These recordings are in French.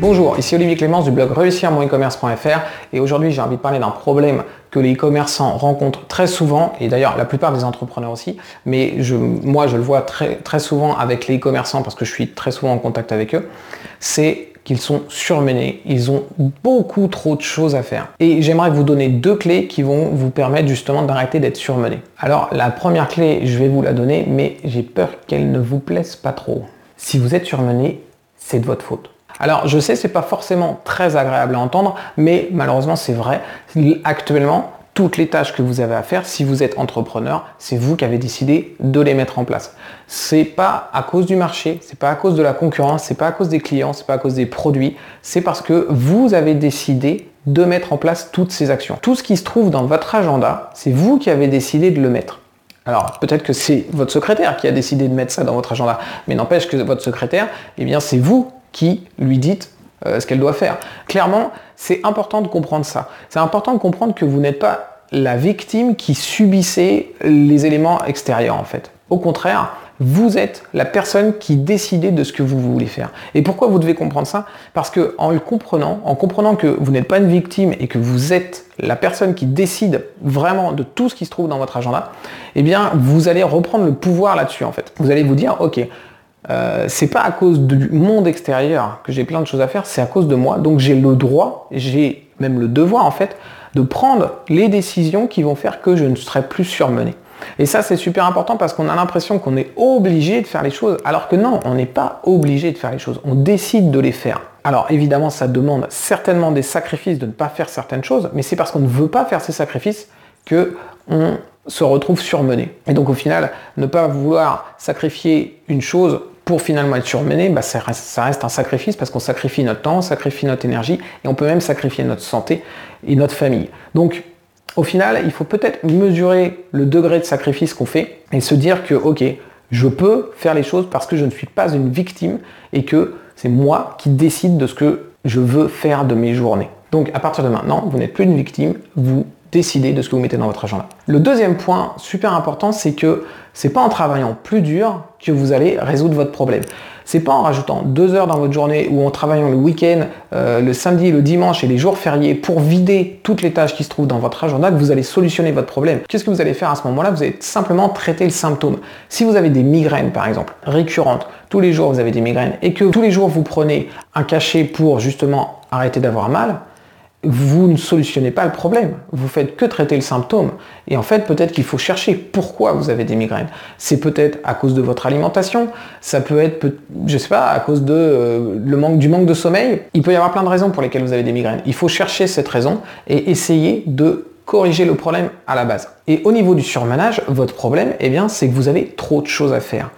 Bonjour, ici Olivier Clémence du blog réussir mon e-commerce.fr et aujourd'hui j'ai envie de parler d'un problème que les e-commerçants rencontrent très souvent et d'ailleurs la plupart des entrepreneurs aussi, mais moi je le vois très, très souvent avec les e-commerçants parce que je suis très souvent en contact avec eux, c'est qu'ils sont surmenés, ils ont beaucoup trop de choses à faire. Et j'aimerais vous donner deux clés qui vont vous permettre justement d'arrêter d'être surmené. Alors la première clé, je vais vous la donner, mais j'ai peur qu'elle ne vous plaise pas trop. Si vous êtes surmené, c'est de votre faute. Alors je sais, c'est pas forcément très agréable à entendre, mais malheureusement c'est vrai. Actuellement, toutes les tâches que vous avez à faire, si vous êtes entrepreneur, c'est vous qui avez décidé de les mettre en place. C'est pas à cause du marché, c'est pas à cause de la concurrence, c'est pas à cause des clients, c'est pas à cause des produits, c'est parce que vous avez décidé de mettre en place toutes ces actions. Tout ce qui se trouve dans votre agenda, c'est vous qui avez décidé de le mettre. Alors peut-être que c'est votre secrétaire qui a décidé de mettre ça dans votre agenda, mais n'empêche que votre secrétaire, eh bien c'est vous qui lui dites euh, ce qu'elle doit faire. Clairement, c'est important de comprendre ça. C'est important de comprendre que vous n'êtes pas la victime qui subissait les éléments extérieurs en fait. Au contraire, vous êtes la personne qui décide de ce que vous voulez faire. Et pourquoi vous devez comprendre ça? Parce que le comprenant, en comprenant que vous n'êtes pas une victime et que vous êtes la personne qui décide vraiment de tout ce qui se trouve dans votre agenda, eh bien vous allez reprendre le pouvoir là-dessus en fait. Vous allez vous dire, ok, euh, c'est pas à cause du monde extérieur que j'ai plein de choses à faire, c'est à cause de moi. Donc j'ai le droit, j'ai même le devoir en fait, de prendre les décisions qui vont faire que je ne serai plus surmené. Et ça c'est super important parce qu'on a l'impression qu'on est obligé de faire les choses, alors que non, on n'est pas obligé de faire les choses, on décide de les faire. Alors évidemment ça demande certainement des sacrifices de ne pas faire certaines choses, mais c'est parce qu'on ne veut pas faire ces sacrifices que on se retrouve surmené. Et donc au final, ne pas vouloir sacrifier une chose pour finalement être surmené, bah, ça, reste, un sacrifice parce qu'on sacrifie notre temps, on sacrifie notre énergie et on peut même sacrifier notre santé et notre famille. Donc au final, il faut peut-être mesurer le degré de sacrifice qu'on fait et se dire que ok, je peux faire les choses parce que je ne suis pas une victime et que c'est moi qui décide de ce que je veux faire de mes journées. Donc à partir de maintenant, vous n'êtes plus une victime, vous décider de ce que vous mettez dans votre agenda. Le deuxième point super important, c'est que c'est pas en travaillant plus dur que vous allez résoudre votre problème. C'est pas en rajoutant deux heures dans votre journée ou en travaillant le week-end, euh, le samedi, le dimanche et les jours fériés pour vider toutes les tâches qui se trouvent dans votre agenda que vous allez solutionner votre problème. Qu'est-ce que vous allez faire à ce moment-là? Vous allez simplement traiter le symptôme. Si vous avez des migraines par exemple, récurrentes, tous les jours vous avez des migraines et que tous les jours vous prenez un cachet pour justement arrêter d'avoir mal, vous ne solutionnez pas le problème. Vous faites que traiter le symptôme. Et en fait, peut-être qu'il faut chercher pourquoi vous avez des migraines. C'est peut-être à cause de votre alimentation. Ça peut être, je sais pas, à cause euh, du manque de sommeil. Il peut y avoir plein de raisons pour lesquelles vous avez des migraines. Il faut chercher cette raison et essayer de corriger le problème à la base. Et au niveau du surmenage, votre problème, eh bien, c'est que vous avez trop de choses à faire.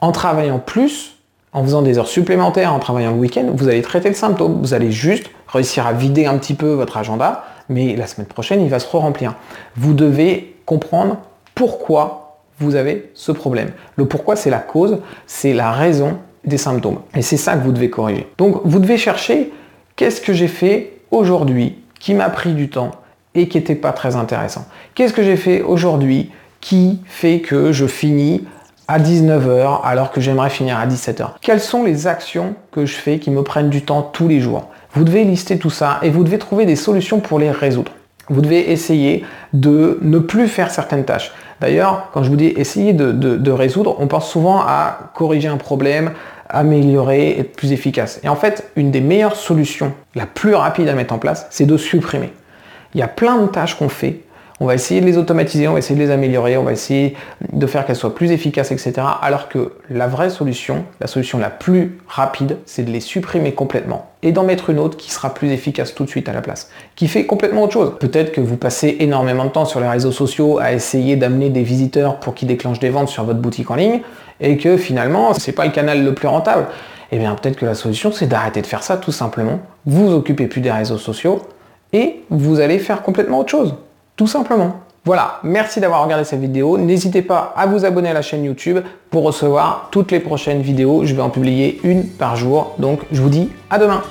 En travaillant plus, en faisant des heures supplémentaires, en travaillant le week-end, vous allez traiter le symptôme. Vous allez juste réussir à vider un petit peu votre agenda, mais la semaine prochaine, il va se re-remplir. Vous devez comprendre pourquoi vous avez ce problème. Le pourquoi, c'est la cause, c'est la raison des symptômes. Et c'est ça que vous devez corriger. Donc, vous devez chercher qu'est-ce que j'ai fait aujourd'hui qui m'a pris du temps et qui n'était pas très intéressant. Qu'est-ce que j'ai fait aujourd'hui qui fait que je finis à 19h alors que j'aimerais finir à 17h Quelles sont les actions que je fais qui me prennent du temps tous les jours? Vous devez lister tout ça et vous devez trouver des solutions pour les résoudre. Vous devez essayer de ne plus faire certaines tâches. D'ailleurs, quand je vous dis essayer de, résoudre, on pense souvent à corriger un problème, améliorer, être plus efficace. Et en fait, une des meilleures solutions, la plus rapide à mettre en place, c'est de supprimer. Il y a plein de tâches qu'on fait on va essayer de les automatiser, on va essayer de les améliorer, on va essayer de faire qu'elles soient plus efficaces, etc. Alors que la vraie solution, la solution la plus rapide, c'est de les supprimer complètement et d'en mettre une autre qui sera plus efficace tout de suite à la place, qui fait complètement autre chose. Peut-être que vous passez énormément de temps sur les réseaux sociaux à essayer d'amener des visiteurs pour qu'ils déclenchent des ventes sur votre boutique en ligne et que finalement, c'est pas le canal le plus rentable. Eh bien, peut-être que la solution, c'est d'arrêter de faire ça tout simplement. Vous vous occupez plus des réseaux sociaux et vous allez faire complètement autre chose. Tout simplement. Voilà, merci d'avoir regardé cette vidéo. N'hésitez pas à vous abonner à la chaîne YouTube pour recevoir toutes les prochaines vidéos. Je vais en publier une par jour. Donc je vous dis à demain.